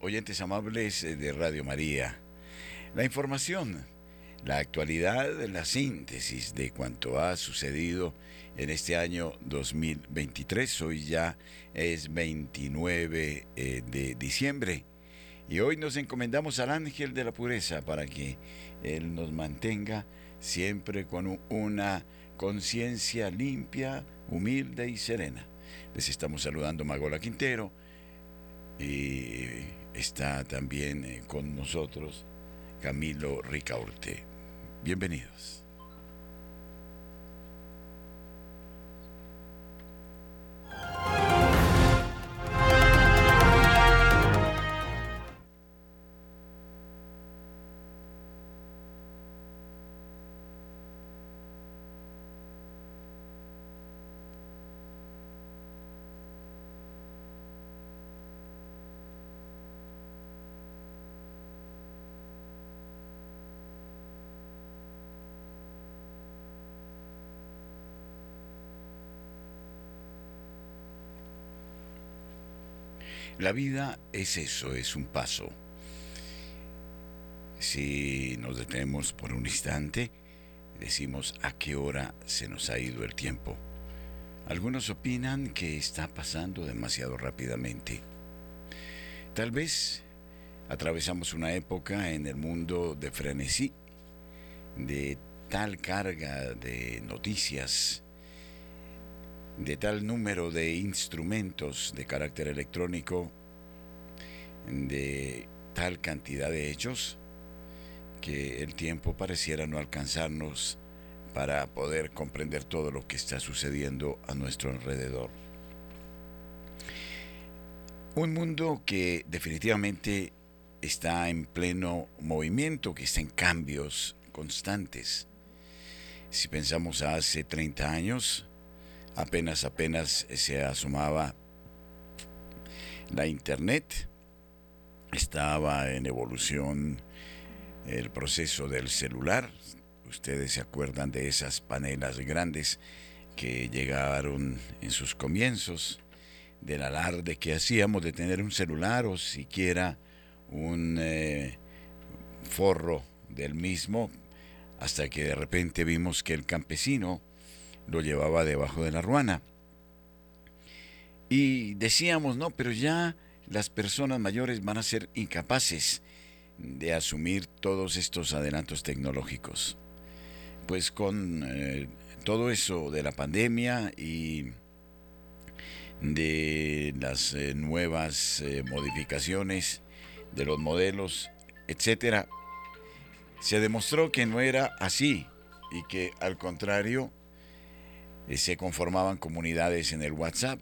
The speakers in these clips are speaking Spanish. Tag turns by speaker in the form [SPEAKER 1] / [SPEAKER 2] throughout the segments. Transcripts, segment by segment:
[SPEAKER 1] oyentes amables de Radio María. La información, la actualidad, la síntesis de cuanto ha sucedido en este año 2023. Hoy ya es 29 eh, de diciembre y hoy nos encomendamos al ángel de la pureza para que Él nos mantenga siempre con una conciencia limpia, humilde y serena. Les estamos saludando Magola Quintero y está también eh, con nosotros Camilo Ricaurte. Bienvenidos. La vida es eso, es un paso. Si nos detenemos por un instante, decimos a qué hora se nos ha ido el tiempo. Algunos opinan que está pasando demasiado rápidamente. Tal vez atravesamos una época en el mundo de frenesí, de tal carga de noticias, de tal número de instrumentos de carácter electrónico, de tal cantidad de hechos, que el tiempo pareciera no alcanzarnos para poder comprender todo lo que está sucediendo a nuestro alrededor. Un mundo que definitivamente está en pleno movimiento, que está en cambios constantes. Si pensamos a hace 30 años, apenas, apenas se asomaba la Internet, estaba en evolución el proceso del celular. Ustedes se acuerdan de esas panelas grandes que llegaron en sus comienzos, del alarde que hacíamos de tener un celular o siquiera un eh, forro del mismo, hasta que de repente vimos que el campesino lo llevaba debajo de la ruana. Y decíamos, no, pero ya las personas mayores van a ser incapaces de asumir todos estos adelantos tecnológicos. Pues con eh, todo eso de la pandemia y de las eh, nuevas eh, modificaciones de los modelos, etcétera, se demostró que no era así y que al contrario se conformaban comunidades en el WhatsApp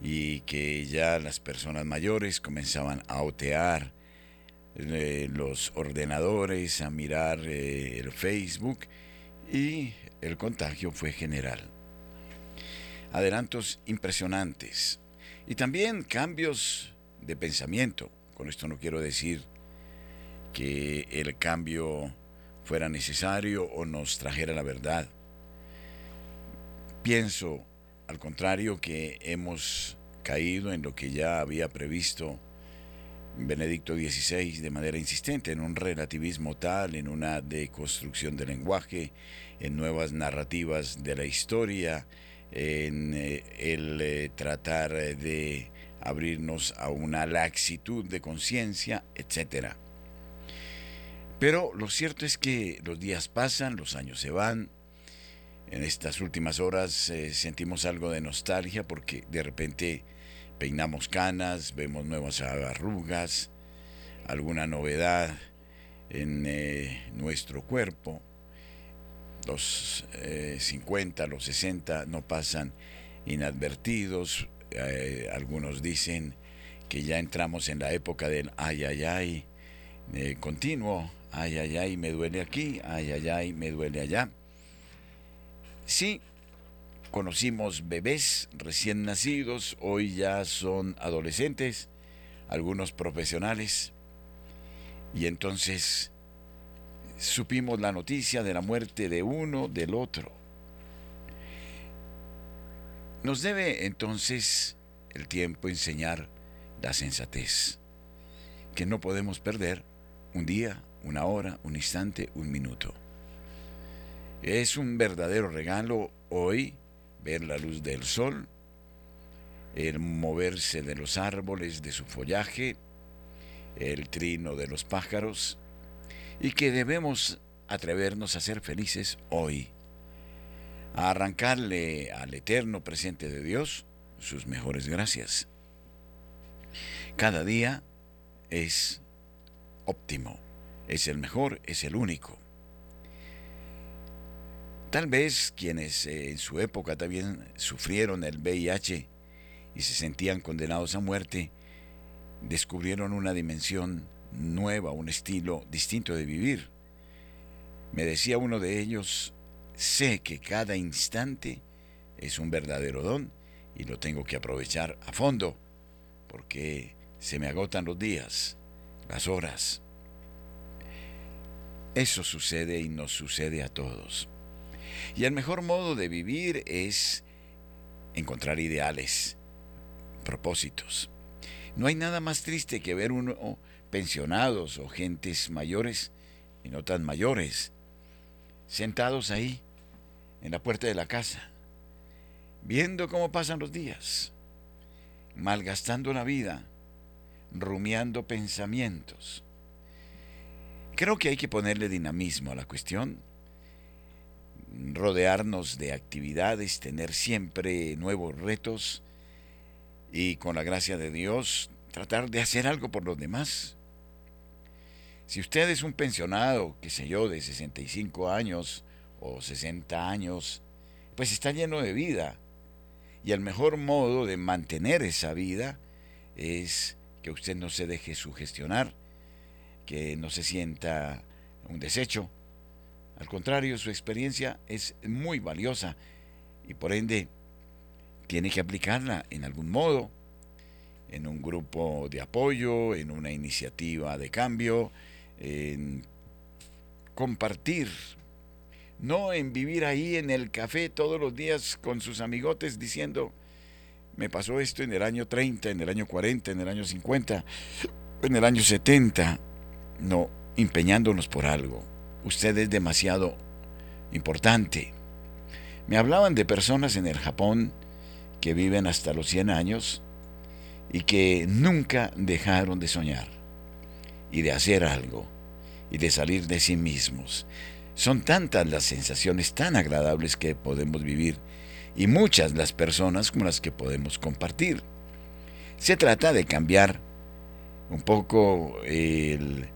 [SPEAKER 1] y que ya las personas mayores comenzaban a otear eh, los ordenadores, a mirar eh, el Facebook y el contagio fue general. Adelantos impresionantes y también cambios de pensamiento. Con esto no quiero decir que el cambio fuera necesario o nos trajera la verdad. Pienso, al contrario, que hemos caído en lo que ya había previsto Benedicto XVI de manera insistente, en un relativismo tal, en una deconstrucción del lenguaje, en nuevas narrativas de la historia, en eh, el eh, tratar de abrirnos a una laxitud de conciencia, etc. Pero lo cierto es que los días pasan, los años se van, en estas últimas horas eh, sentimos algo de nostalgia porque de repente peinamos canas, vemos nuevas arrugas, alguna novedad en eh, nuestro cuerpo. Los 50, eh, los 60 no pasan inadvertidos. algunos dicen que ya entramos en la época del ay, ay, ay continuo. Ay, ay, ay, me duele aquí, ay, ay, ay, me duele allá. Sí, conocimos bebés recién nacidos, hoy ya son adolescentes, algunos profesionales, y entonces supimos la noticia de la muerte de uno, del otro. Nos debe entonces el tiempo enseñar la sensatez. que no podemos perder un día, una hora, un instante, un minuto. Es un verdadero regalo hoy ver la luz del sol, el moverse de los árboles, de su follaje, el trino de los pájaros, y que debemos atrevernos a ser felices hoy, a arrancarle al eterno presente de Dios sus mejores gracias. Cada día es óptimo, es el mejor, es el único. Tal vez quienes eh, en su época también sufrieron el VIH y se sentían condenados a muerte, descubrieron una dimensión nueva, un estilo distinto de vivir. Me decía uno de ellos, sé que cada instante es un verdadero don y lo tengo que aprovechar a fondo, porque se me agotan los días, las horas. Eso sucede y nos sucede a todos. Y el mejor modo de vivir es encontrar ideales, propósitos. No hay nada más triste que ver uno pensionados o gentes mayores y no tan mayores, sentados ahí en la puerta de la casa, viendo cómo pasan los días, malgastando la vida, rumiando pensamientos. Creo que hay que ponerle dinamismo a la cuestión, rodearnos de actividades, tener siempre nuevos retos y con la gracia de Dios tratar de hacer algo por los demás. Si usted es un pensionado, qué sé yo, de 65 años o 60 años, pues está lleno de vida. Y el mejor modo de mantener esa vida es que usted no se deje sugestionar, que no se sienta un desecho. Al contrario, su experiencia es muy valiosa y por ende tiene que aplicarla en algún modo, en un grupo de apoyo, en una iniciativa de cambio, en compartir, no en vivir ahí en el café todos los días con sus amigotes diciendo, me pasó esto en el año 30, en el año 40, en el año 50, en el año 70. No, empeñándonos por algo. Usted es demasiado importante. Me hablaban de personas en el Japón que viven hasta los 100 años y que nunca dejaron de soñar y de hacer algo y de salir de sí mismos. Son tantas las sensaciones tan agradables que podemos vivir y muchas las personas con las que podemos compartir. Se trata de cambiar un poco el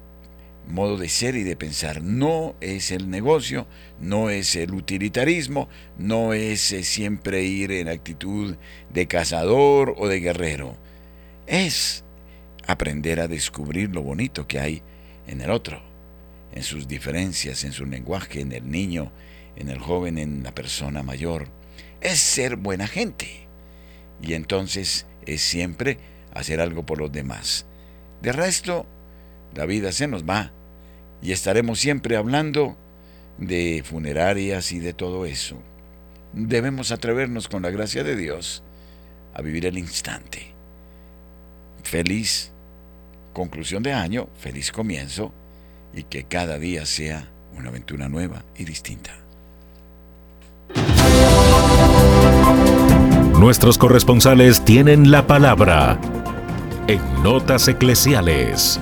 [SPEAKER 1] modo de ser y de pensar. No es el negocio, no es el utilitarismo, no es eh, siempre ir en actitud de cazador o de guerrero. Es aprender a descubrir lo bonito que hay en el otro, en sus diferencias, en su lenguaje, en el niño, en el joven, en la persona mayor es ser buena gente. Y entonces es siempre hacer algo por los demás. De resto, la vida se nos va y estaremos siempre hablando de funerarias y de todo eso. Debemos atrevernos con la gracia de Dios a vivir el instante. Feliz conclusión de año, feliz comienzo y que cada día sea una aventura nueva y distinta.
[SPEAKER 2] Nuestros corresponsales tienen la palabra en Notas Eclesiales.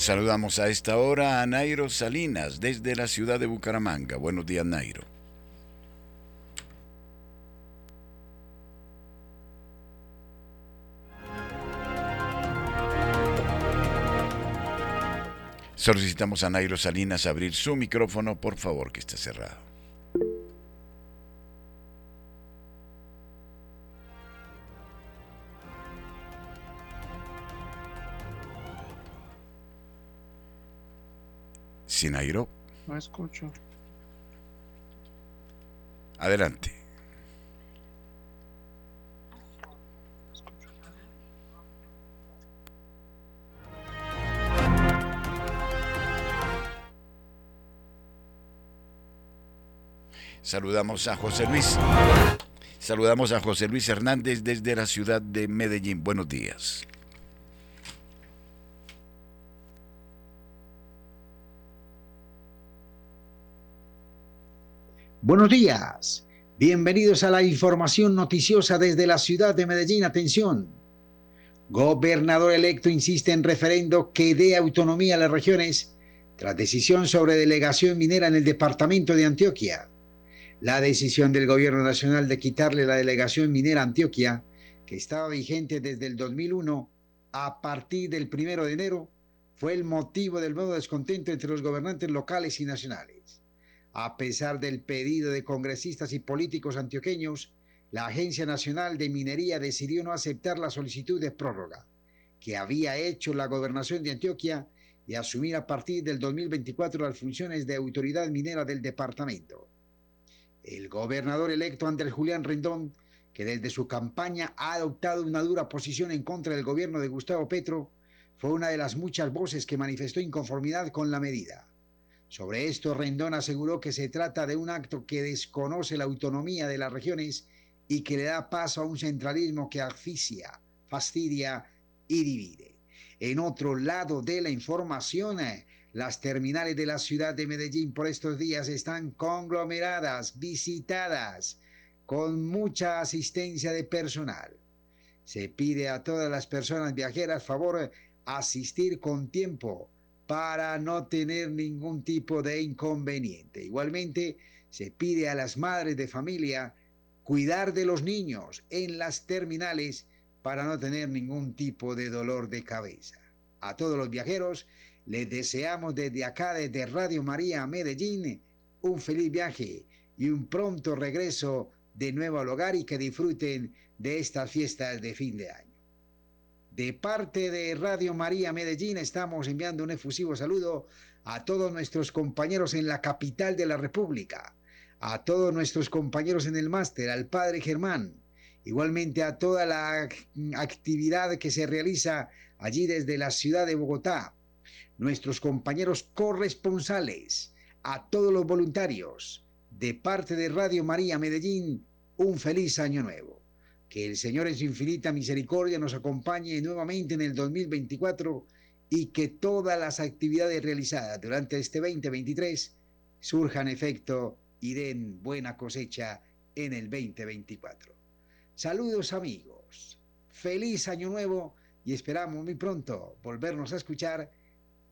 [SPEAKER 1] Saludamos a esta hora a Nairo Salinas desde la ciudad de Bucaramanga. Buenos días, Nairo. Solicitamos a Nairo Salinas abrir su micrófono, por favor, que esté cerrado.
[SPEAKER 3] No escucho.
[SPEAKER 1] Adelante. Saludamos a José Luis. Saludamos a José Luis Hernández desde la ciudad de Medellín. Buenos días.
[SPEAKER 3] Buenos días. Bienvenidos a la información noticiosa desde la ciudad de Medellín. Atención. Gobernador electo insiste en referendo que dé autonomía a las regiones tras decisión sobre delegación minera en el departamento de Antioquia. La decisión del gobierno nacional de quitarle la delegación minera a Antioquia, que estaba vigente desde el 2001 a partir del primero de enero, fue el motivo del nuevo descontento entre los gobernantes locales y nacionales. A pesar del pedido de congresistas y políticos antioqueños, la Agencia Nacional de Minería decidió no aceptar la solicitud de prórroga que había hecho la gobernación de Antioquia y asumir a partir del 2024 las funciones de autoridad minera del departamento. El gobernador electo Andrés Julián Rendón, que desde su campaña ha adoptado una dura posición en contra del gobierno de Gustavo Petro, fue una de las muchas voces que manifestó inconformidad con la medida. Sobre esto, Rendón aseguró que se trata de un acto que desconoce la autonomía de las regiones y que le da paso a un centralismo que asfixia, fastidia y divide. En otro lado de la información, eh, las terminales de la ciudad de Medellín por estos días están conglomeradas, visitadas, con mucha asistencia de personal. Se pide a todas las personas viajeras favor asistir con tiempo para no tener ningún tipo de inconveniente. Igualmente, se pide a las madres de familia cuidar de los niños en las terminales para no tener ningún tipo de dolor de cabeza. A todos los viajeros les deseamos desde acá, desde Radio María Medellín, un feliz viaje y un pronto regreso de nuevo al hogar y que disfruten de estas fiestas de fin de año. De parte de Radio María Medellín estamos enviando un efusivo saludo a todos nuestros compañeros en la capital de la República, a todos nuestros compañeros en el máster, al padre Germán, igualmente a toda la actividad que se realiza allí desde la ciudad de Bogotá, nuestros compañeros corresponsales, a todos los voluntarios, de parte de Radio María Medellín, un feliz año nuevo. Que el Señor en su infinita misericordia nos acompañe nuevamente en el 2024 y que todas las actividades realizadas durante este 2023 surjan efecto y den buena cosecha en el 2024. Saludos amigos, feliz año nuevo y esperamos muy pronto volvernos a escuchar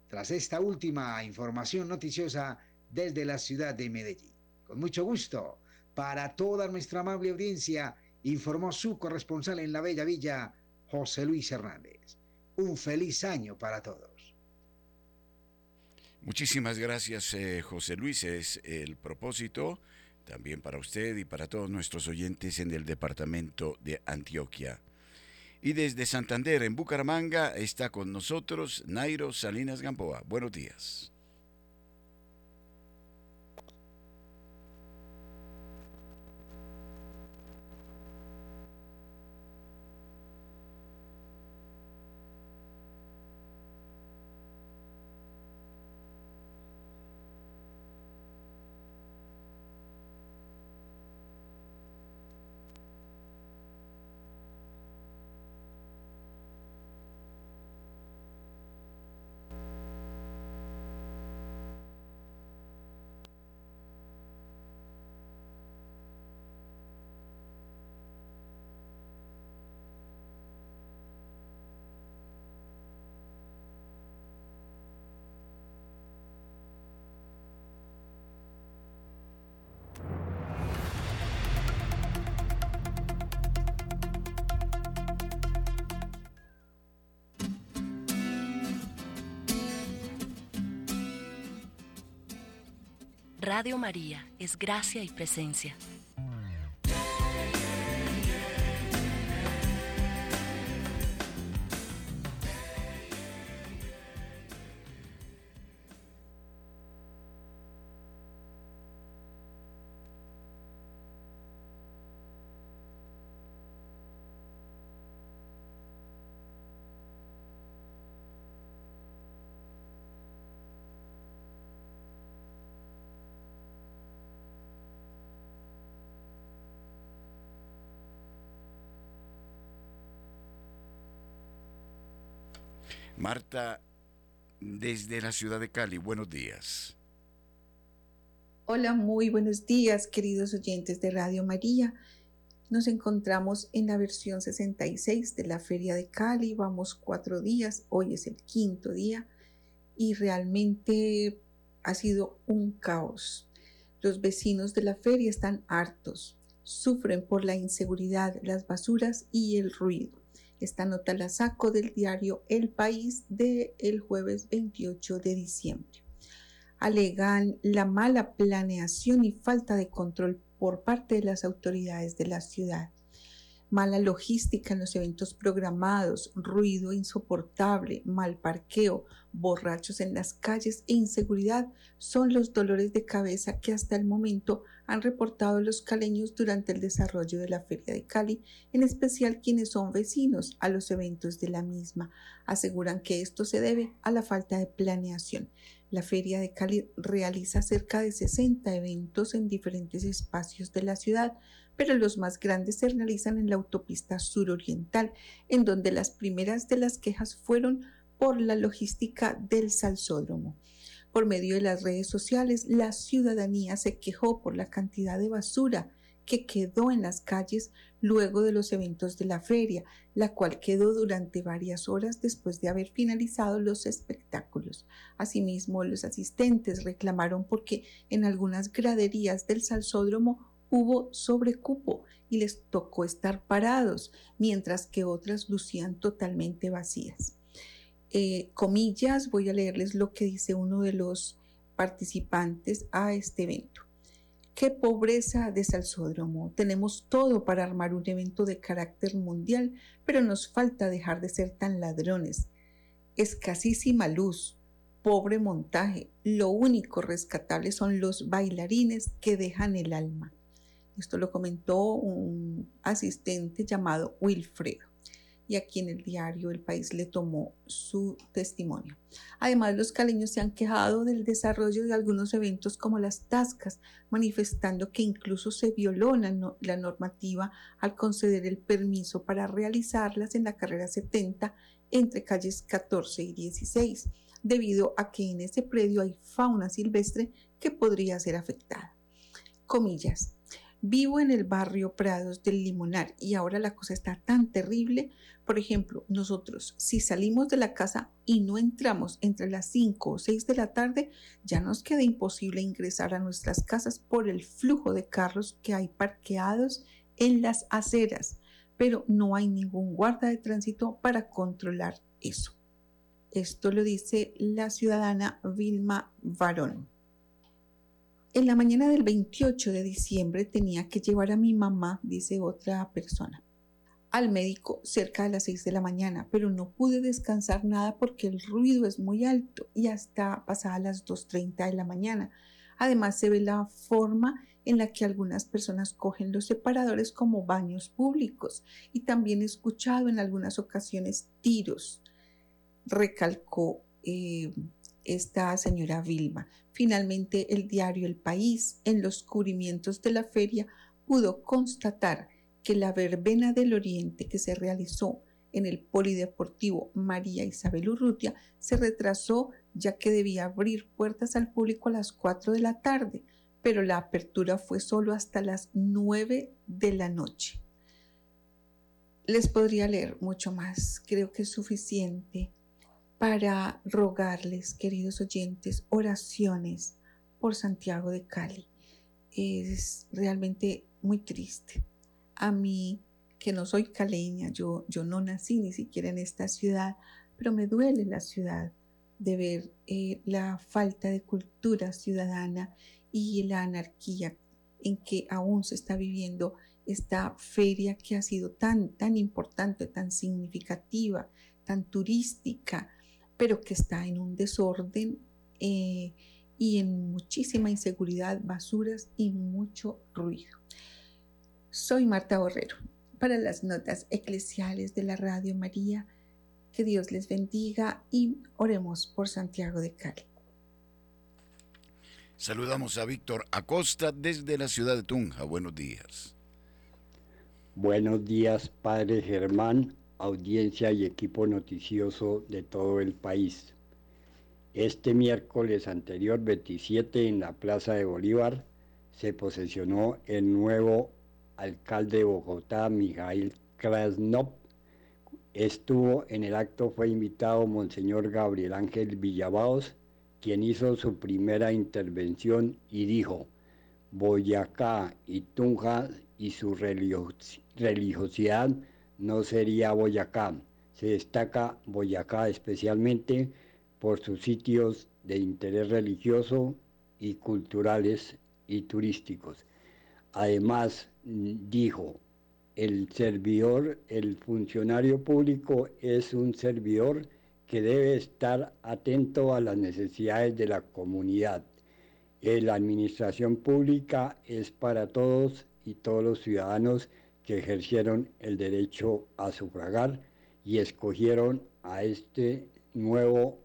[SPEAKER 3] tras esta última información noticiosa desde la ciudad de Medellín. Con mucho gusto, para toda nuestra amable audiencia, informó su corresponsal en la Bella Villa, José Luis Hernández. Un feliz año para todos.
[SPEAKER 1] Muchísimas gracias, eh, José Luis. Es el propósito también para usted y para todos nuestros oyentes en el departamento de Antioquia. Y desde Santander, en Bucaramanga, está con nosotros Nairo Salinas Gamboa. Buenos días.
[SPEAKER 4] Radio María es gracia y presencia.
[SPEAKER 1] Marta, desde la ciudad de Cali, buenos días.
[SPEAKER 5] Hola, muy buenos días, queridos oyentes de Radio María. Nos encontramos en la versión 66 de la Feria de Cali. Vamos cuatro días, hoy es el quinto día y realmente ha sido un caos. Los vecinos de la feria están hartos, sufren por la inseguridad, las basuras y el ruido. Esta nota la saco del diario El País del el jueves 28 de diciembre. Alegan la mala planeación y falta de control por parte de las autoridades de la ciudad mala logística en los eventos programados, ruido insoportable, mal parqueo, borrachos en las calles e inseguridad son los dolores de cabeza que hasta el momento han reportado los caleños durante el desarrollo de la Feria de Cali, en especial quienes son vecinos a los eventos de la misma. Aseguran que esto se debe a la falta de planeación. La Feria de Cali realiza cerca de 60 eventos en diferentes espacios de la ciudad, pero los más grandes se realizan en la autopista suroriental, en donde las primeras de las quejas fueron por la logística del salsódromo. Por medio de las redes sociales, la ciudadanía se quejó por la cantidad de basura que quedó en las calles luego de los eventos de la feria, la cual quedó durante varias horas después de haber finalizado los espectáculos. Asimismo, los asistentes reclamaron porque en algunas graderías del salsódromo hubo sobrecupo y les tocó estar parados, mientras que otras lucían totalmente vacías. Eh, comillas, voy a leerles lo que dice uno de los participantes a este evento. Qué pobreza de Salsódromo. Tenemos todo para armar un evento de carácter mundial, pero nos falta dejar de ser tan ladrones. Escasísima luz, pobre montaje. Lo único rescatable son los bailarines que dejan el alma. Esto lo comentó un asistente llamado Wilfredo y aquí en el diario El País le tomó su testimonio. Además, los caleños se han quejado del desarrollo de algunos eventos como las tascas, manifestando que incluso se violó la, la, normativa al conceder el permiso para realizarlas en la carrera 70 entre calles 14 y 16, debido a que en ese predio hay fauna silvestre que podría ser afectada. Comillas, Vivo en el barrio Prados del Limonar y ahora la cosa está tan terrible. Por ejemplo, nosotros si salimos de la casa y no entramos entre las 5 o 6 de la tarde, ya nos queda imposible ingresar a nuestras casas por el flujo de carros que hay parqueados en las aceras, pero no hay ningún guarda de tránsito para controlar eso. Esto lo dice la ciudadana Vilma Varón. En la mañana del 28 de diciembre tenía que llevar a mi mamá, dice otra persona, al médico cerca de las 6 de la mañana, pero no pude descansar nada porque el ruido es muy alto y hasta pasadas las 2.30 de la mañana. Además se ve la forma en la que algunas personas cogen los separadores como baños públicos y también he escuchado en algunas ocasiones tiros, recalcó eh, esta señora Vilma. Finalmente, el diario El País, en los cubrimientos de la feria, pudo constatar que la verbena del Oriente que se realizó en el Polideportivo María Isabel Urrutia se retrasó ya que debía abrir puertas al público a las 4 de la tarde, pero la apertura fue solo hasta las 9 de la noche. Les podría leer mucho más, creo que es suficiente para rogarles, queridos oyentes, oraciones por Santiago de Cali. Es realmente muy triste. A mí, que no soy caleña, yo, yo no nací ni siquiera en esta ciudad, pero me duele la ciudad de ver eh, la falta de cultura ciudadana y la anarquía en que aún se está viviendo esta feria que ha sido tan, tan importante, tan significativa, tan turística, pero que está en un desorden eh, y en muchísima inseguridad, basuras y mucho ruido. Soy Marta Borrero para las notas eclesiales de la Radio María. Que Dios les bendiga y oremos por Santiago de Cali.
[SPEAKER 1] Saludamos a Víctor Acosta desde la ciudad de Tunja. Buenos días.
[SPEAKER 6] Buenos días, Padre Germán audiencia y equipo noticioso de todo el país. Este miércoles anterior 27 en la Plaza de Bolívar se posesionó el nuevo alcalde de Bogotá, Mijail Krasnov. Estuvo en el acto, fue invitado Monseñor Gabriel Ángel Villabaos, quien hizo su primera intervención y dijo, Boyacá y Tunja y su religiosidad no sería Boyacá. Se destaca Boyacá especialmente por sus sitios de interés religioso y culturales y turísticos. Además, dijo, el servidor, el funcionario público es un servidor que debe estar atento a las necesidades de la comunidad. La administración pública es para todos y todos los ciudadanos que ejercieron el derecho a sufragar y escogieron a este nuevo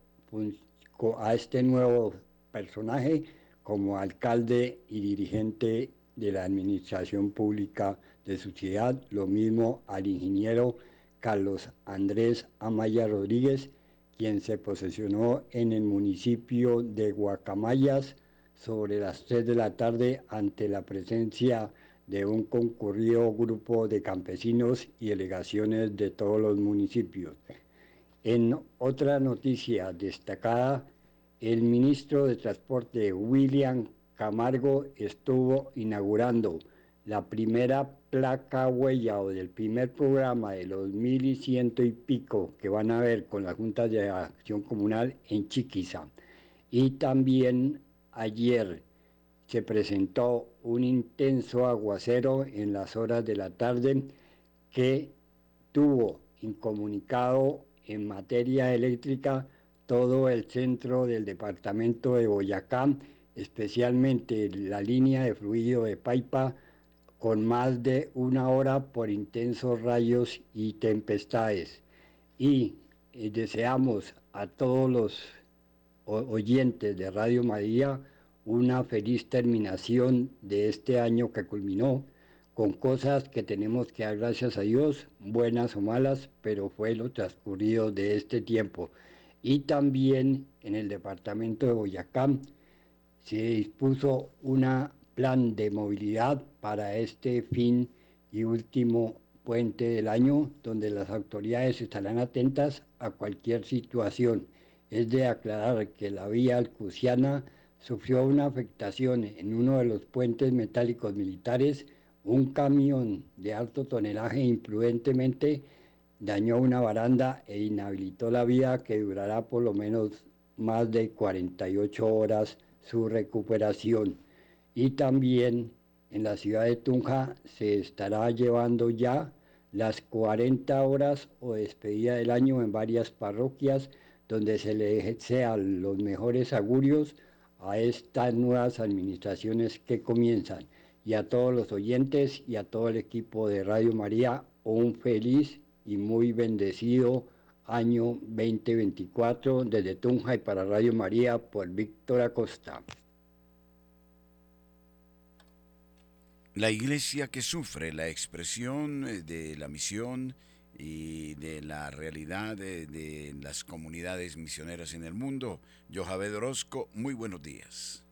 [SPEAKER 6] a este nuevo personaje como alcalde y dirigente de la administración pública de su ciudad, lo mismo al ingeniero Carlos Andrés Amaya Rodríguez, quien se posesionó en el municipio de Guacamayas sobre las 3 de la tarde ante la presencia de un concurrido grupo de campesinos y delegaciones de todos los municipios. En otra noticia destacada, el ministro de Transporte William Camargo estuvo inaugurando la primera placa huella o del primer programa de los mil y ciento y pico que van a ver con la Junta de Acción Comunal en Chiquiza. Y también ayer se presentó un intenso aguacero en las horas de la tarde que tuvo incomunicado en materia eléctrica todo el centro del departamento de Boyacá, especialmente la línea de fluido de Paipa, con más de una hora por intensos rayos y tempestades. Y eh, deseamos a todos los oyentes de Radio María una feliz terminación de este año que culminó con cosas que tenemos que dar gracias a Dios, buenas o malas, pero fue lo transcurrido de este tiempo. Y también en el departamento de Boyacá se dispuso un plan de movilidad para este fin y último puente del año, donde las autoridades estarán atentas a cualquier situación. Es de aclarar que la vía alcusiana sufrió una afectación en uno de los puentes metálicos militares un camión de alto tonelaje imprudentemente dañó una baranda e inhabilitó la vía que durará por lo menos más de 48 horas su recuperación. Y también en la ciudad de Tunja se estará llevando ya las 40 horas o despedida del año en varias parroquias donde se le desean los mejores augurios a estas nuevas administraciones que comienzan y a todos los oyentes y a todo el equipo de Radio María un feliz y muy bendecido año 2024 desde Tunja y para Radio María por Víctor Acosta.
[SPEAKER 1] La iglesia que sufre la expresión eh, de la misión y de la realidad de, las comunidades misioneras en el mundo. Johabed Orozco, muy buenos días.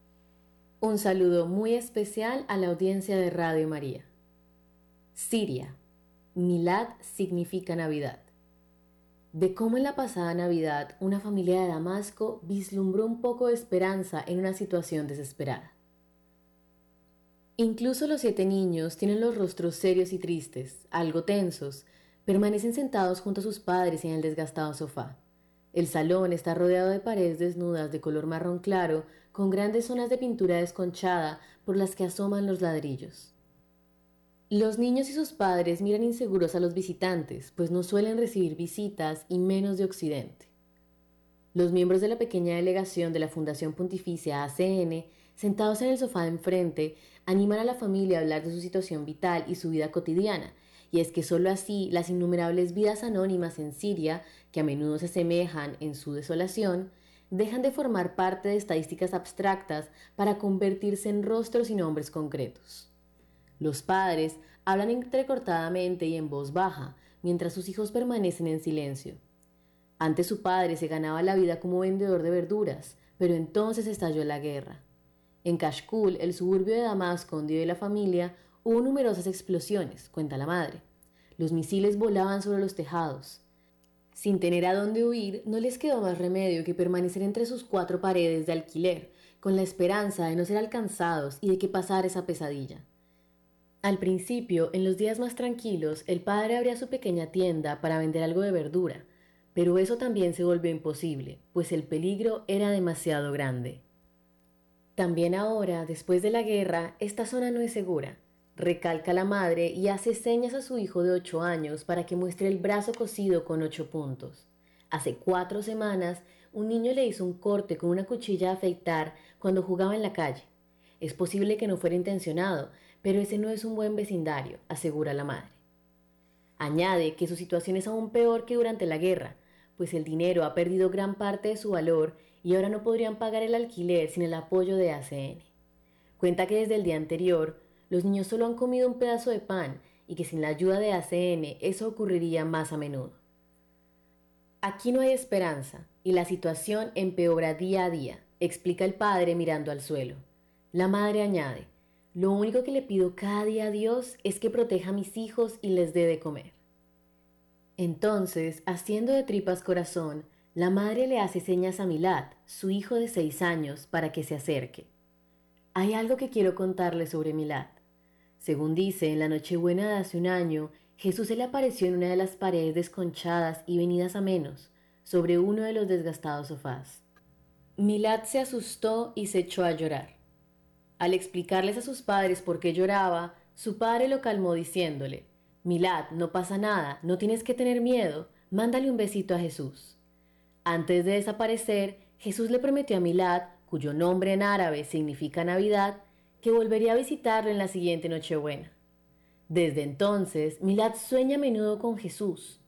[SPEAKER 7] Un saludo muy especial a la audiencia de Radio María. Siria. Milad significa Navidad. De cómo en la pasada Navidad una familia de Damasco vislumbró un poco de esperanza en una situación desesperada. Incluso los siete niños tienen los rostros serios y tristes, algo tensos, permanecen sentados junto a sus padres en el desgastado sofá. El salón está rodeado de paredes desnudas de color marrón claro, con grandes zonas de pintura desconchada por las que asoman los ladrillos. Los niños y sus padres miran inseguros a los visitantes, pues no suelen recibir visitas y menos de Occidente. Los miembros de la pequeña delegación de la Fundación Pontificia ACN, sentados en el sofá de enfrente, animan a la familia a hablar de su situación vital y su vida cotidiana, y es que sólo así las innumerables vidas anónimas en Siria, que a menudo se asemejan en su desolación, dejan de formar parte de estadísticas abstractas para convertirse en rostros y nombres concretos. Los padres hablan entrecortadamente y en voz baja, mientras sus hijos permanecen en silencio. Antes su padre se ganaba la vida como vendedor de verduras, pero entonces estalló la guerra. En Kashkul, el suburbio de Damasco donde vive la familia, hubo numerosas explosiones, cuenta la madre. Los misiles volaban sobre los tejados. Sin tener a dónde huir, no les quedó más remedio que permanecer entre sus cuatro paredes de alquiler, con la esperanza de no ser alcanzados y de que pasara esa pesadilla. Al principio, en los días más tranquilos, el padre abría su pequeña tienda para vender algo de verdura, pero eso también se volvió imposible, pues el peligro era demasiado grande. También ahora, después de la guerra, esta zona no es segura, recalca la madre y hace señas a su hijo de ocho años para que muestre el brazo cosido con ocho puntos. Hace cuatro semanas, un niño le hizo un corte con una cuchilla de afeitar cuando jugaba en la calle. Es posible que no fuera intencionado, pero ese no es un buen vecindario, asegura la madre. Añade que su situación es aún peor que durante la guerra, pues el dinero ha perdido gran parte de su valor y ahora no podrían pagar el alquiler sin el apoyo de ACN. Cuenta que desde el día anterior los niños solo han comido un pedazo de pan y que sin la ayuda de ACN eso ocurriría más a menudo. Aquí no hay esperanza y la situación empeora día a día, explica el padre mirando al suelo. La madre añade, lo único que le pido cada día a Dios es que proteja a mis hijos y les dé de comer. Entonces, haciendo de tripas corazón, la madre le hace señas a Milad, su hijo de seis años, para que se acerque. Hay algo que quiero contarle sobre Milad. Según dice, en la Nochebuena de hace un año, Jesús se le apareció en una de las paredes desconchadas y venidas a menos, sobre uno de los desgastados sofás. Milad se asustó y se echó a llorar. Al explicarles a sus padres por qué lloraba, su padre lo calmó diciéndole, Milad, no pasa nada, no tienes que tener miedo, mándale un besito a Jesús. Antes de desaparecer, Jesús le prometió a Milad, cuyo nombre en árabe significa Navidad, que volvería a visitarlo en la siguiente Nochebuena. Desde entonces, Milad sueña a menudo con Jesús.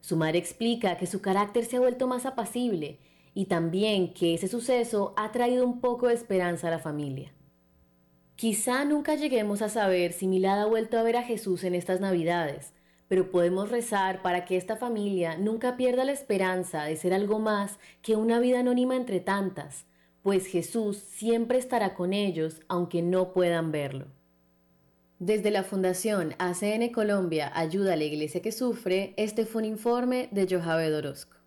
[SPEAKER 7] Su madre explica que su carácter se ha vuelto más apacible y también que ese suceso ha traído un poco de esperanza a la familia. Quizá nunca lleguemos a saber si Milad ha vuelto a ver a Jesús en estas Navidades, pero podemos rezar para que esta familia nunca pierda la esperanza de ser algo más que una vida anónima entre tantas, pues Jesús siempre estará con ellos aunque no puedan verlo. Desde la Fundación ACN Colombia Ayuda a la Iglesia que Sufre, este fue un informe de Johabe Orozco.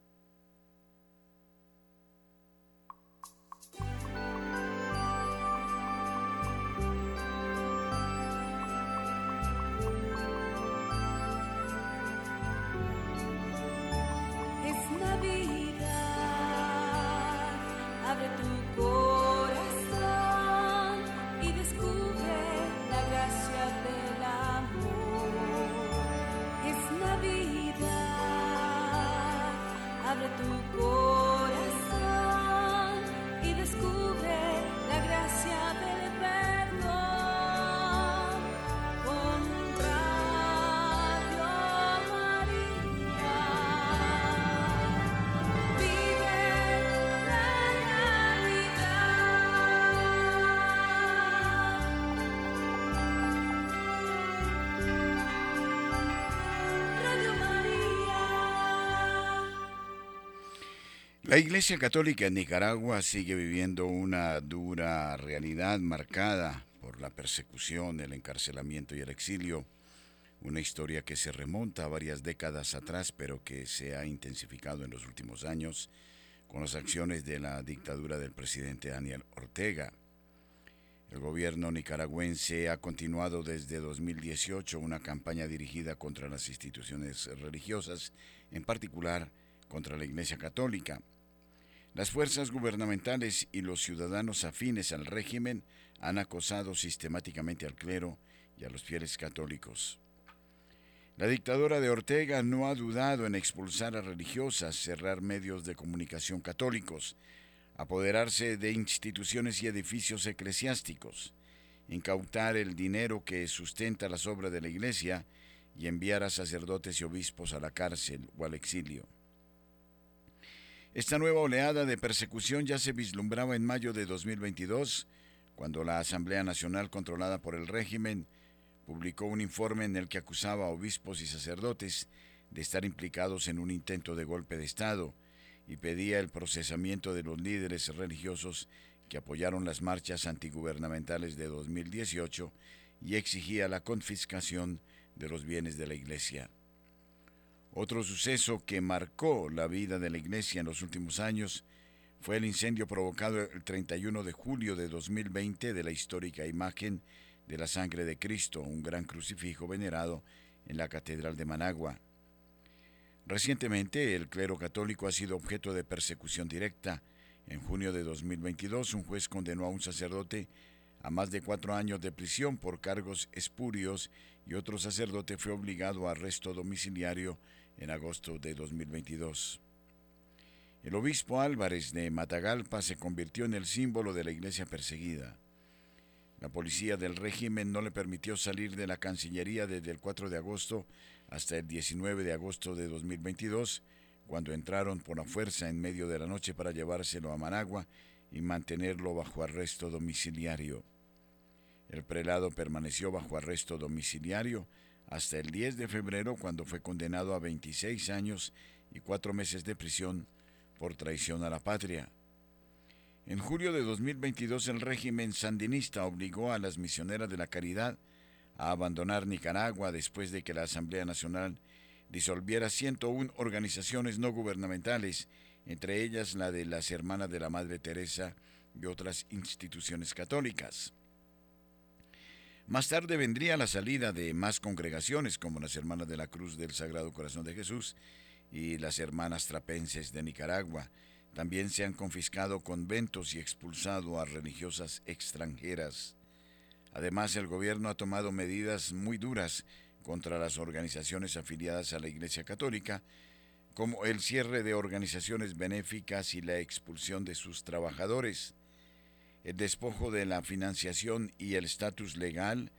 [SPEAKER 1] La Iglesia Católica en Nicaragua sigue viviendo una dura realidad marcada por la persecución, el encarcelamiento y el exilio, una historia que se remonta a varias décadas atrás pero que se ha intensificado en los últimos años con las acciones de la dictadura del presidente Daniel Ortega. El gobierno nicaragüense ha continuado desde 2018 una campaña dirigida contra las instituciones religiosas, en particular contra la Iglesia Católica. Las fuerzas gubernamentales y los ciudadanos afines al régimen han acosado sistemáticamente al clero y a los fieles católicos. La dictadura de Ortega no ha dudado en expulsar a religiosas, cerrar medios de comunicación católicos, apoderarse de instituciones y edificios eclesiásticos, incautar el dinero que sustenta las obras de la Iglesia y enviar a sacerdotes y obispos a la cárcel o al exilio. Esta nueva oleada de persecución ya se vislumbraba en mayo de 2022, cuando la Asamblea Nacional controlada por el régimen publicó un informe en el que acusaba a obispos y sacerdotes de estar implicados en un intento de golpe de Estado y pedía el procesamiento de los líderes religiosos que apoyaron las marchas antigubernamentales de 2018 y exigía la confiscación de los bienes de la Iglesia. Otro suceso que marcó la vida de la Iglesia en los últimos años fue el incendio provocado el 31 de julio de 2020 de la histórica imagen de la sangre de Cristo, un gran crucifijo venerado en la Catedral de Managua. Recientemente, el clero católico ha sido objeto de persecución directa. En junio de 2022, un juez condenó a un sacerdote a más de cuatro años de prisión por cargos espurios y otro sacerdote fue obligado a arresto domiciliario en agosto de 2022. El obispo Álvarez de Matagalpa se convirtió en el símbolo de la iglesia perseguida. La policía del régimen no le permitió salir de la Cancillería desde el 4 de agosto hasta el 19 de agosto de 2022, cuando entraron por la fuerza en medio de la noche para llevárselo a Managua y mantenerlo bajo arresto domiciliario. El prelado permaneció bajo arresto domiciliario hasta el 10 de febrero cuando fue condenado a 26 años y cuatro meses de prisión por traición a la patria. En julio de 2022 el régimen sandinista obligó a las misioneras de la caridad a abandonar Nicaragua después de que la Asamblea Nacional disolviera 101 organizaciones no gubernamentales, entre ellas la de las Hermanas de la Madre Teresa y otras instituciones católicas. Más tarde vendría la salida de más congregaciones como las Hermanas de la Cruz del Sagrado Corazón de Jesús y las Hermanas Trapenses de Nicaragua, también se han confiscado conventos y expulsado a religiosas extranjeras. Además, el gobierno ha tomado medidas muy duras contra las organizaciones afiliadas a la Iglesia Católica, como el cierre de organizaciones benéficas y la expulsión de sus trabajadores, el despojo de la financiación y el estatus legal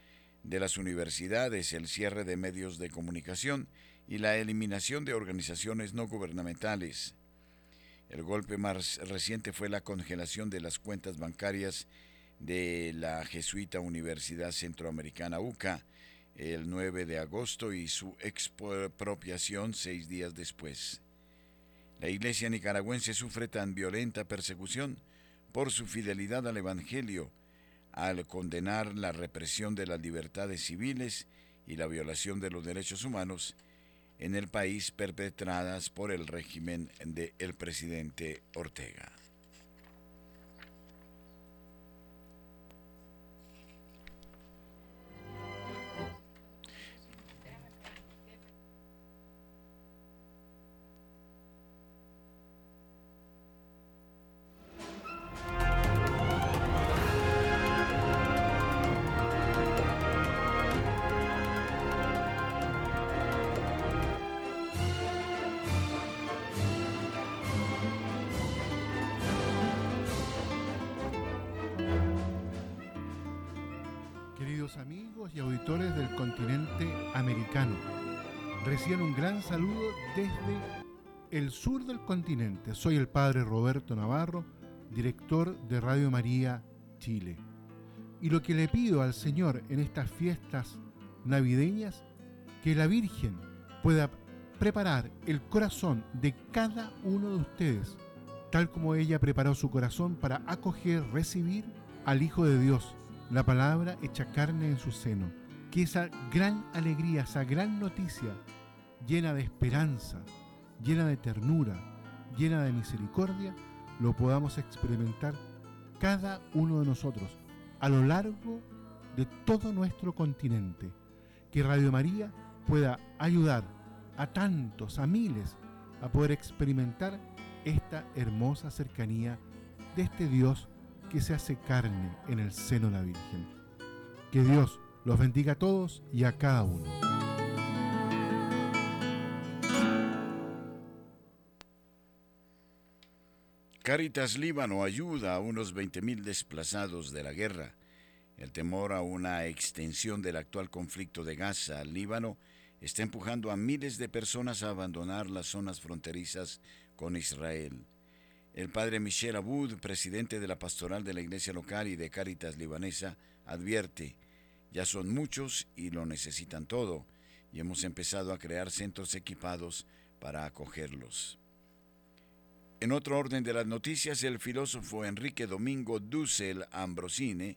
[SPEAKER 1] de las universidades, el cierre de medios de comunicación y la eliminación de organizaciones no gubernamentales. El golpe más reciente fue la congelación de las cuentas bancarias de la Jesuita Universidad Centroamericana UCA el 9 de agosto y su expropiación seis días después. La iglesia nicaragüense sufre tan violenta persecución por su fidelidad al Evangelio, al condenar la represión de las libertades civiles y la violación de los derechos humanos, en el país perpetradas por el régimen del el presidente Ortega.
[SPEAKER 8] Recién un gran saludo desde el sur del continente. Soy el padre Roberto Navarro, director de Radio María Chile. Y lo que le pido al Señor en estas fiestas navideñas, que la Virgen pueda preparar el corazón de cada uno de ustedes, tal como ella preparó su corazón para acoger, recibir al Hijo de Dios, la palabra hecha carne en su seno. Que esa gran alegría, esa gran noticia llena de esperanza, llena de ternura, llena de misericordia, lo podamos experimentar cada uno de nosotros a lo largo de todo nuestro continente. Que Radio María pueda ayudar a tantos, a miles, a poder experimentar esta hermosa cercanía de este Dios que se hace carne en el seno de la Virgen. Que Dios los bendiga a todos y a cada uno.
[SPEAKER 1] Caritas Líbano ayuda a unos 20.000 desplazados de la guerra. El temor a una extensión del actual conflicto de Gaza al Líbano está empujando a miles de personas a abandonar las zonas fronterizas con Israel. El padre Michel Abud, presidente de la pastoral de la iglesia local y de Caritas libanesa, advierte, ya son muchos y lo necesitan todo, y hemos empezado a crear centros equipados para acogerlos. En otro orden de las noticias, el filósofo Enrique Domingo Dussel Ambrosine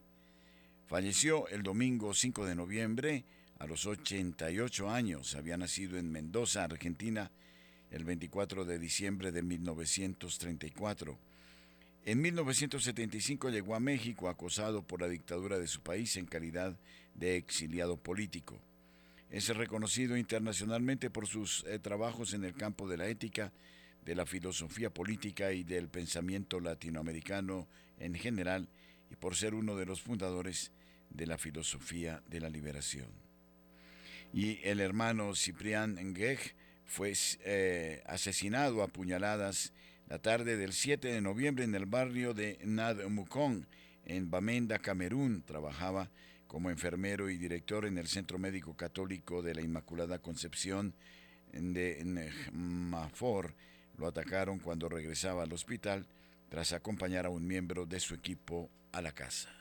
[SPEAKER 1] falleció el domingo 5 de noviembre a los 88 años. Había nacido en Mendoza, Argentina, el 24 de diciembre de 1934. En 1975 llegó a México acosado por la dictadura de su país en calidad de exiliado político. Es reconocido internacionalmente por sus eh, trabajos en el campo de la ética, de la filosofía política y del pensamiento latinoamericano en general y por ser uno de los fundadores de la filosofía de la liberación. Y el hermano Ciprián Nguej fue eh, asesinado a puñaladas la tarde del 7 de noviembre en el barrio de Nadmukong, en Bamenda, Camerún. Trabajaba como enfermero y director en el Centro Médico Católico de la Inmaculada Concepción de Mafor. Lo atacaron cuando regresaba al hospital tras acompañar a un miembro de su equipo a la casa.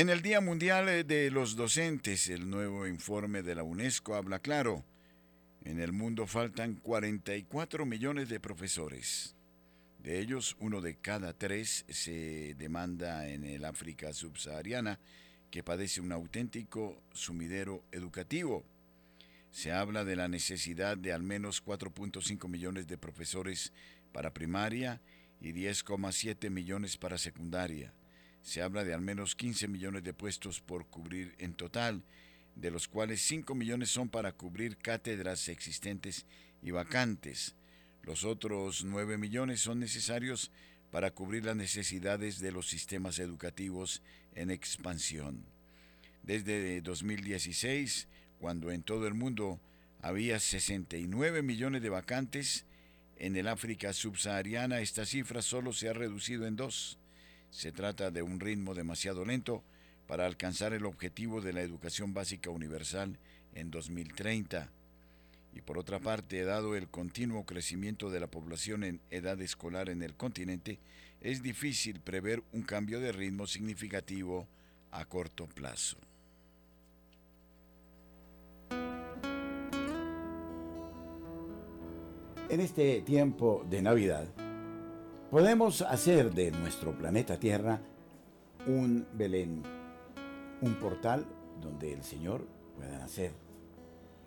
[SPEAKER 1] En el Día Mundial eh, de los Docentes, el nuevo informe de la UNESCO habla claro. En el mundo faltan 44 millones de profesores. De ellos, uno de cada tres se demanda en el África subsahariana, que padece un auténtico sumidero educativo. Se habla de la necesidad de al menos 4.5 millones de profesores para primaria y 10,7 millones para secundaria se habla de al menos 15 millones de puestos por cubrir en total, de los cuales 5 millones son para cubrir cátedras existentes y vacantes. Los otros 9 millones son necesarios para cubrir las necesidades de los sistemas educativos en expansión. Desde 2016, cuando en todo el mundo había 69 millones de vacantes, en el África subsahariana esta cifra solo se ha reducido en dos. Se trata de un ritmo demasiado lento para alcanzar el objetivo de la educación básica universal en 2030. Y por otra parte, dado el continuo crecimiento de la población en edad escolar en el continente, es difícil prever un cambio de ritmo significativo a corto plazo.
[SPEAKER 9] En este tiempo de Navidad, Podemos hacer de nuestro planeta Tierra un Belén, un portal donde el Señor pueda nacer.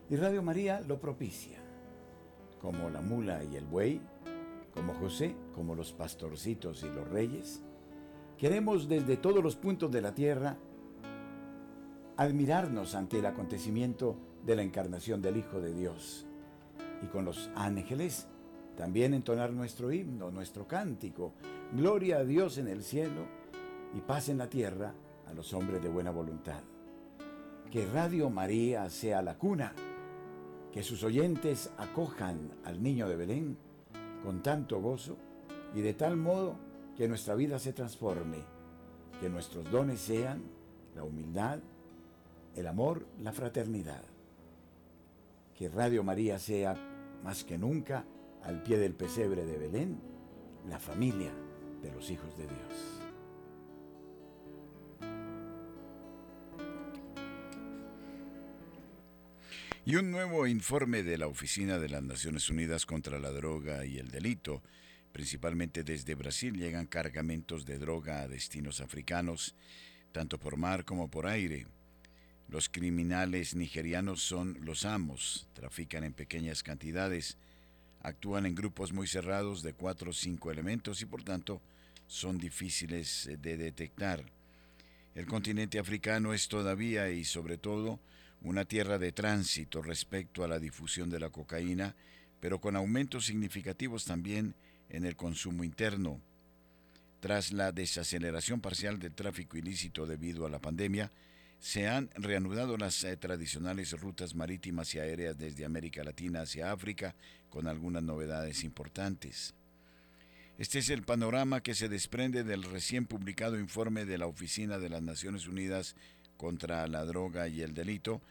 [SPEAKER 9] Y Radio María lo propicia, como la mula y el buey, como José, como los pastorcitos y los reyes. Queremos desde todos los puntos de la tierra admirarnos ante el acontecimiento de la encarnación del Hijo de Dios. Y con los ángeles también entonar nuestro himno, nuestro cántico. Gloria a Dios en el cielo y paz en la tierra a los hombres de buena voluntad. Que Radio María sea la cuna, que sus oyentes acojan al niño de Belén con tanto gozo y de tal modo que nuestra vida se transforme, que nuestros dones sean la humildad, el amor, la fraternidad. Que Radio María sea más que nunca al pie del pesebre de Belén, la familia de los hijos de Dios.
[SPEAKER 1] Y un nuevo informe de la Oficina de las Naciones Unidas contra la Droga y el Delito, principalmente desde Brasil, llegan cargamentos de droga a destinos africanos, tanto por mar como por aire. Los criminales nigerianos son los amos, trafican en pequeñas cantidades, actúan en grupos muy cerrados de cuatro o cinco elementos y por tanto son difíciles eh, de detectar. El continente africano es todavía y sobre todo una tierra de tránsito respecto a la difusión de la cocaína, pero con aumentos significativos también en el consumo interno. Tras la desaceleración parcial del tráfico ilícito debido a la pandemia, se han reanudado las eh, tradicionales rutas marítimas y aéreas desde América Latina hacia África, con algunas novedades importantes. Este es el panorama que se desprende del recién publicado informe de la Oficina de las Naciones Unidas contra la Droga y el Delito,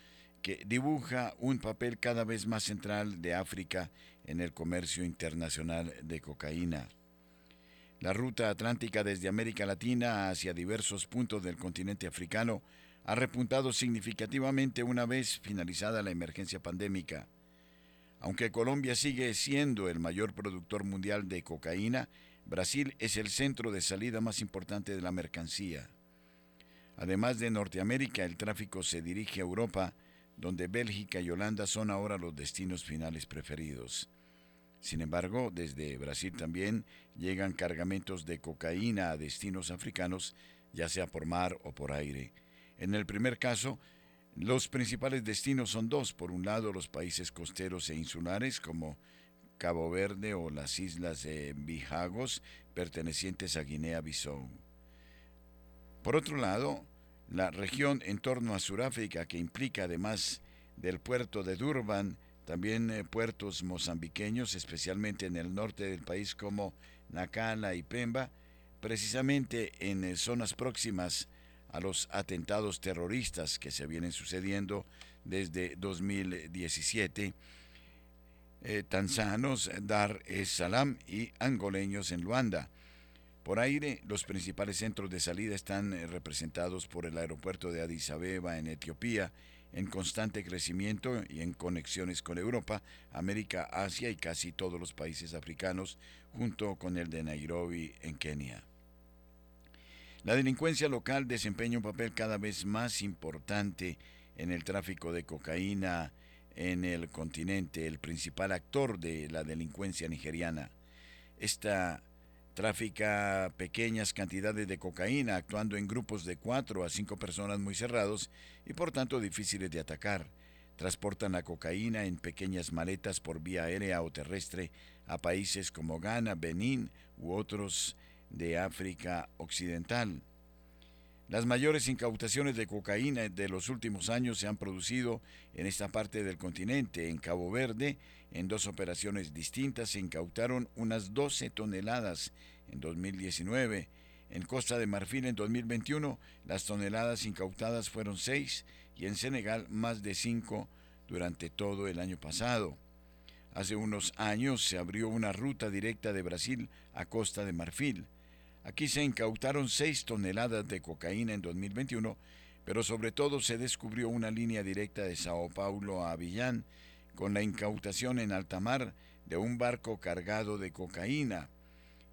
[SPEAKER 1] que dibuja un papel cada vez más central de África en el comercio internacional de cocaína. La ruta atlántica desde América Latina hacia diversos puntos del continente africano ha repuntado significativamente una vez finalizada la emergencia pandémica. Aunque Colombia sigue siendo el mayor productor mundial de cocaína, Brasil es el centro de salida más importante de la mercancía. Además de Norteamérica, el tráfico se dirige a Europa, donde Bélgica y Holanda son ahora los destinos finales preferidos. Sin embargo, desde Brasil también llegan cargamentos de cocaína a destinos africanos, ya sea por mar o por aire. En el primer caso, los principales destinos son dos. Por un lado, los países costeros e insulares como Cabo Verde o las islas de Bijagos, pertenecientes a Guinea-Bissau. Por otro lado, la región en torno a Sudáfrica, que implica además del puerto de Durban, también eh, puertos mozambiqueños, especialmente en el norte del país como Nacala y Pemba, precisamente en eh, zonas próximas a los atentados terroristas que se vienen sucediendo desde 2017, eh, tanzanos, Dar es Salaam y angoleños en Luanda. Por aire, los principales centros de salida están representados por el aeropuerto de Addis Abeba en Etiopía, en constante crecimiento y en conexiones con Europa, América, Asia y casi todos los países africanos, junto con el de Nairobi en Kenia. La delincuencia local desempeña un papel cada vez más importante en el tráfico de cocaína en el continente, el principal actor de la delincuencia nigeriana. Esta Tráfica pequeñas cantidades de cocaína actuando en grupos de cuatro a cinco personas muy cerrados y por tanto difíciles de atacar. Transportan la cocaína en pequeñas maletas por vía aérea o terrestre a países como Ghana, Benín u otros de África Occidental. Las mayores incautaciones de cocaína de los últimos años se han producido en esta parte del continente. En Cabo Verde, en dos operaciones distintas, se incautaron unas 12 toneladas en 2019. En Costa de Marfil en 2021, las toneladas incautadas fueron 6 y en Senegal más de 5 durante todo el año pasado. Hace unos años se abrió una ruta directa de Brasil a Costa de Marfil. Aquí se incautaron 6 toneladas de cocaína en 2021, pero sobre todo se descubrió una línea directa de Sao Paulo a Avillán con la incautación en alta mar de un barco cargado de cocaína.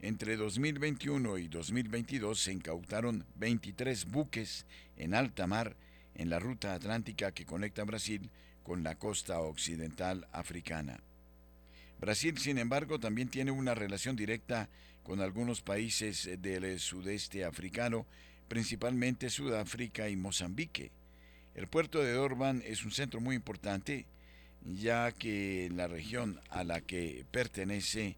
[SPEAKER 1] Entre 2021 y 2022 se incautaron 23 buques en alta mar en la ruta atlántica que conecta Brasil con la costa occidental africana. Brasil, sin embargo, también tiene una relación directa con algunos países del sudeste africano, principalmente Sudáfrica y Mozambique. El puerto de Durban es un centro muy importante, ya que la región a la que pertenece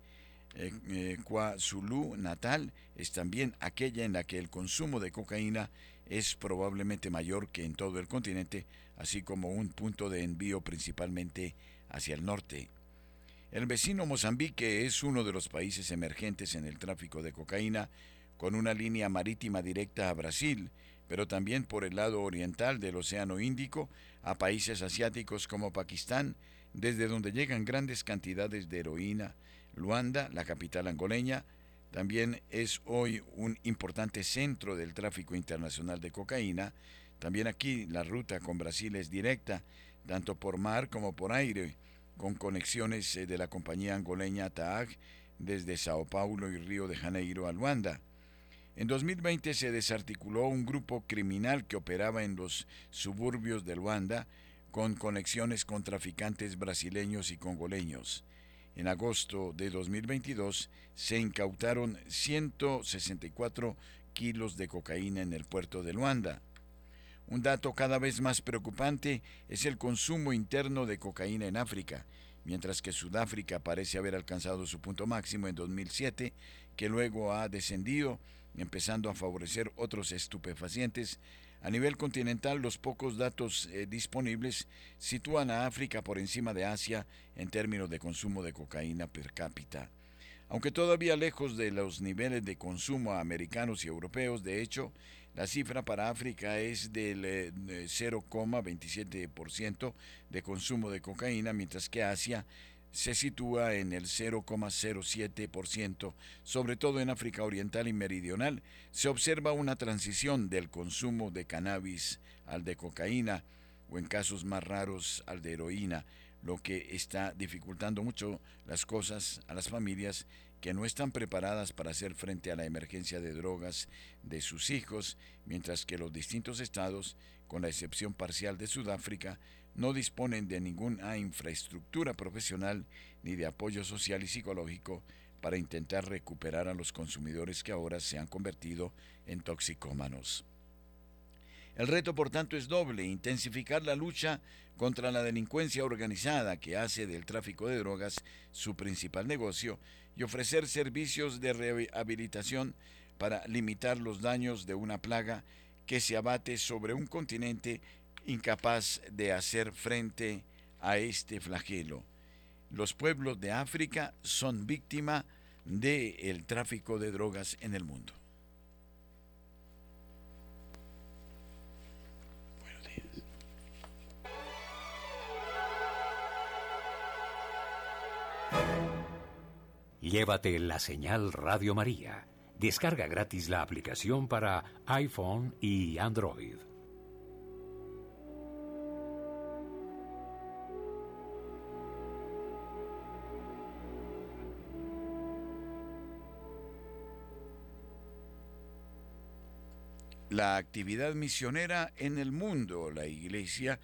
[SPEAKER 1] eh, eh, KwaZulu Natal es también aquella en la que el consumo de cocaína es probablemente mayor que en todo el continente, así como un punto de envío principalmente hacia el norte. El vecino Mozambique es uno de los países emergentes en el tráfico de cocaína, con una línea marítima directa a Brasil, pero también por el lado oriental del Océano Índico a países asiáticos como Pakistán, desde donde llegan grandes cantidades de heroína. Luanda, la capital angoleña, también es hoy un importante centro del tráfico internacional de cocaína. También aquí la ruta con Brasil es directa, tanto por mar como por aire con conexiones eh, de la compañía angoleña TAAG desde Sao Paulo y Río de Janeiro a Luanda. En 2020 se desarticuló un grupo criminal que operaba en los suburbios de Luanda con conexiones con traficantes brasileños y congoleños. En agosto de 2022 se incautaron 164 kilos de cocaína en el puerto de Luanda. Un dato cada vez más preocupante es el consumo interno de cocaína en África, mientras que Sudáfrica parece haber alcanzado su punto máximo en 2007, que luego ha descendido, empezando a favorecer otros estupefacientes. A nivel continental, los pocos datos eh, disponibles sitúan a África por encima de Asia en términos de consumo de cocaína per cápita. Aunque todavía lejos de los niveles de consumo americanos y europeos, de hecho, La cifra para África es del 0,27% eh, de consumo de cocaína, mientras que Asia se sitúa en el 0,07%, sobre todo en África Oriental y Meridional. Se observa una transición del consumo de cannabis al de cocaína o en casos más raros al de heroína, lo que está dificultando mucho las cosas a las familias que no están preparadas para hacer frente a la emergencia de drogas de sus hijos, mientras que los distintos estados, con la excepción parcial de Sudáfrica, no disponen de ninguna infraestructura profesional ni de apoyo social y psicológico para intentar recuperar a los consumidores que ahora se han convertido en toxicómanos. El reto, por tanto, es doble, intensificar la lucha contra la delincuencia organizada que hace del tráfico de drogas su principal negocio y ofrecer servicios de rehabilitación para limitar los daños de una plaga que se abate sobre un continente incapaz de hacer frente a este flagelo. Los pueblos de África son víctima del tráfico de drogas en el mundo.
[SPEAKER 2] Llévate la señal Radio María. Descarga gratis la aplicación para iPhone y Android.
[SPEAKER 1] la actividad misionera en el mundo, la iglesia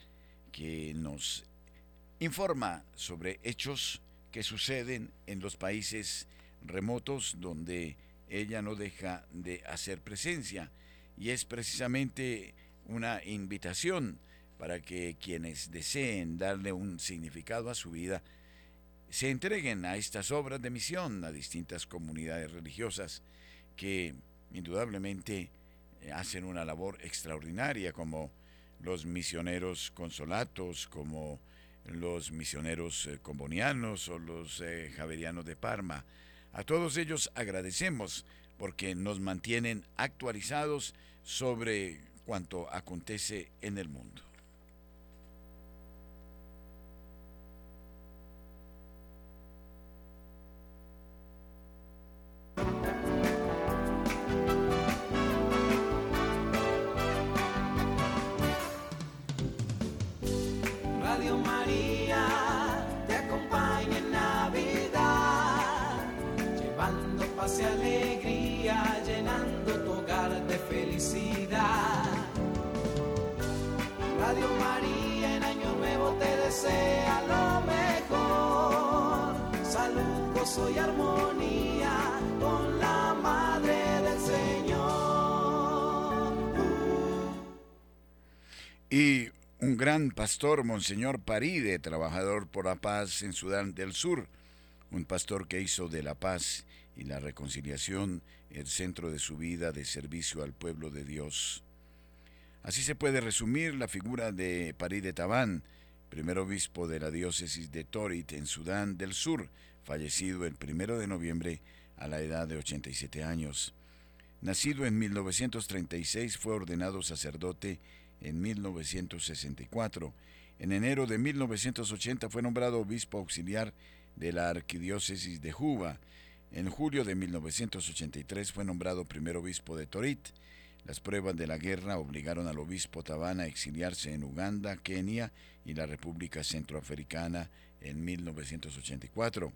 [SPEAKER 1] que nos informa sobre hechos que suceden en los países remotos donde ella no deja de hacer presencia. Y es precisamente una invitación para que quienes deseen darle un significado a su vida se entreguen a estas obras de misión a distintas comunidades religiosas que indudablemente eh, hacen una labor extraordinaria como los misioneros consolatos, como los misioneros eh, combonianos o los eh, javerianos de Parma. A todos ellos agradecemos porque nos mantienen actualizados sobre cuanto acontece en el mundo. Pastor, Monseñor Paride, trabajador por la paz en Sudán del Sur, un pastor que hizo de la paz y la reconciliación el centro de su vida de servicio al pueblo de Dios. Así se puede resumir la figura de Paride Tabán, primer obispo de la diócesis de Torit en Sudán del Sur, fallecido el primero de noviembre a la edad de 87 años. Nacido en 1936, fue ordenado sacerdote en 1964. En enero de 1980 fue nombrado obispo auxiliar de la arquidiócesis de Juba. En julio de 1983 fue nombrado primer obispo de Torit. Las pruebas de la guerra obligaron al obispo Tabana a exiliarse en Uganda, Kenia y la República Centroafricana en 1984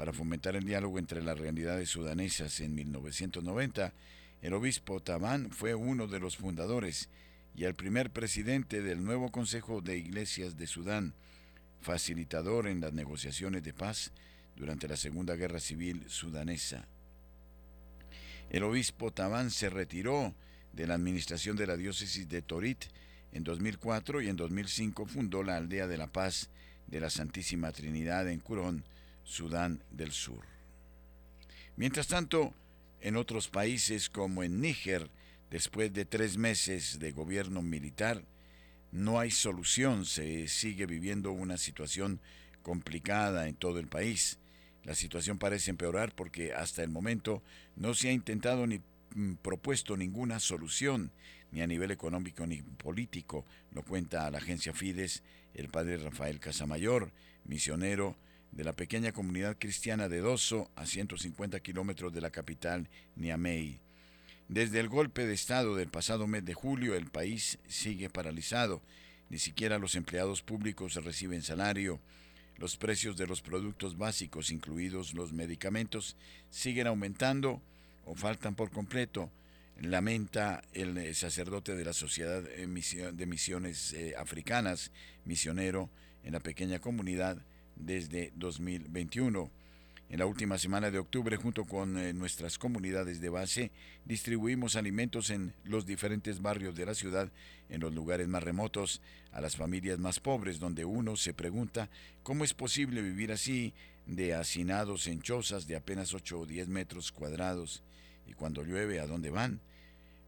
[SPEAKER 1] para fomentar el diálogo entre las realidades sudanesas en 1990, el obispo Tabán fue uno de los fundadores y el primer presidente del nuevo Consejo de Iglesias de Sudán, facilitador en las negociaciones de paz durante la Segunda Guerra Civil sudanesa. El obispo Tabán se retiró de la administración de la diócesis de Torit en 2004 y en 2005 fundó la Aldea de la Paz de la Santísima Trinidad en Curón, Sudán del Sur. Mientras tanto, en otros países como en Níger, después de tres meses de gobierno militar, no hay solución, se sigue viviendo una situación complicada en todo el país. La situación parece empeorar porque hasta el momento no se ha intentado ni mm, propuesto ninguna solución, ni a nivel económico ni político, lo cuenta la agencia Fides el padre Rafael Casamayor, misionero de la pequeña comunidad cristiana de Doso, a 150 kilómetros de la capital Niamey. Desde el golpe de Estado del pasado mes de julio, el país sigue paralizado. Ni siquiera los empleados públicos reciben salario. Los precios de los productos básicos, incluidos los medicamentos, siguen aumentando o faltan por completo, lamenta el eh, sacerdote de la Sociedad de Misiones eh, Africanas, misionero en la pequeña comunidad desde 2021. En la última semana de octubre, junto con eh, nuestras comunidades de base, distribuimos alimentos en los diferentes barrios de la ciudad, en los lugares más remotos, a las familias más pobres, donde uno se pregunta cómo es posible vivir así, de hacinados en chozas de apenas 8 o 10 metros cuadrados, y cuando llueve, ¿a dónde van?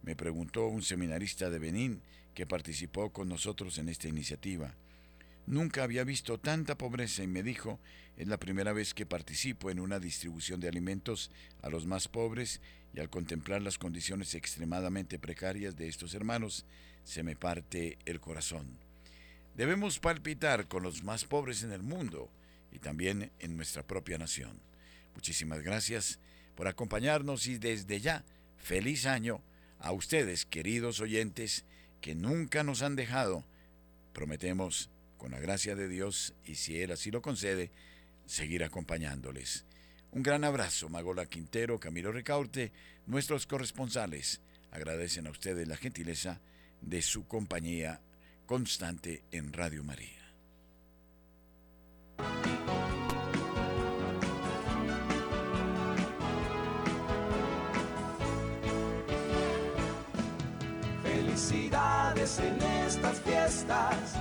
[SPEAKER 1] Me preguntó un seminarista de Benín que participó con nosotros en esta iniciativa. Nunca había visto tanta pobreza y me dijo, es la primera vez que participo en una distribución de alimentos a los más pobres y al contemplar las condiciones extremadamente precarias de estos hermanos, se me parte el corazón. Debemos palpitar con los más pobres en el mundo y también en nuestra propia nación. Muchísimas gracias por acompañarnos y desde ya, feliz año a ustedes, queridos oyentes, que nunca nos han dejado. Prometemos con la gracia de Dios y si Él así lo concede, seguir acompañándoles. Un gran abrazo, Magola Quintero, Camilo Recaurte, nuestros corresponsales. Agradecen a ustedes la gentileza de su compañía constante en Radio María.
[SPEAKER 10] Felicidades en estas fiestas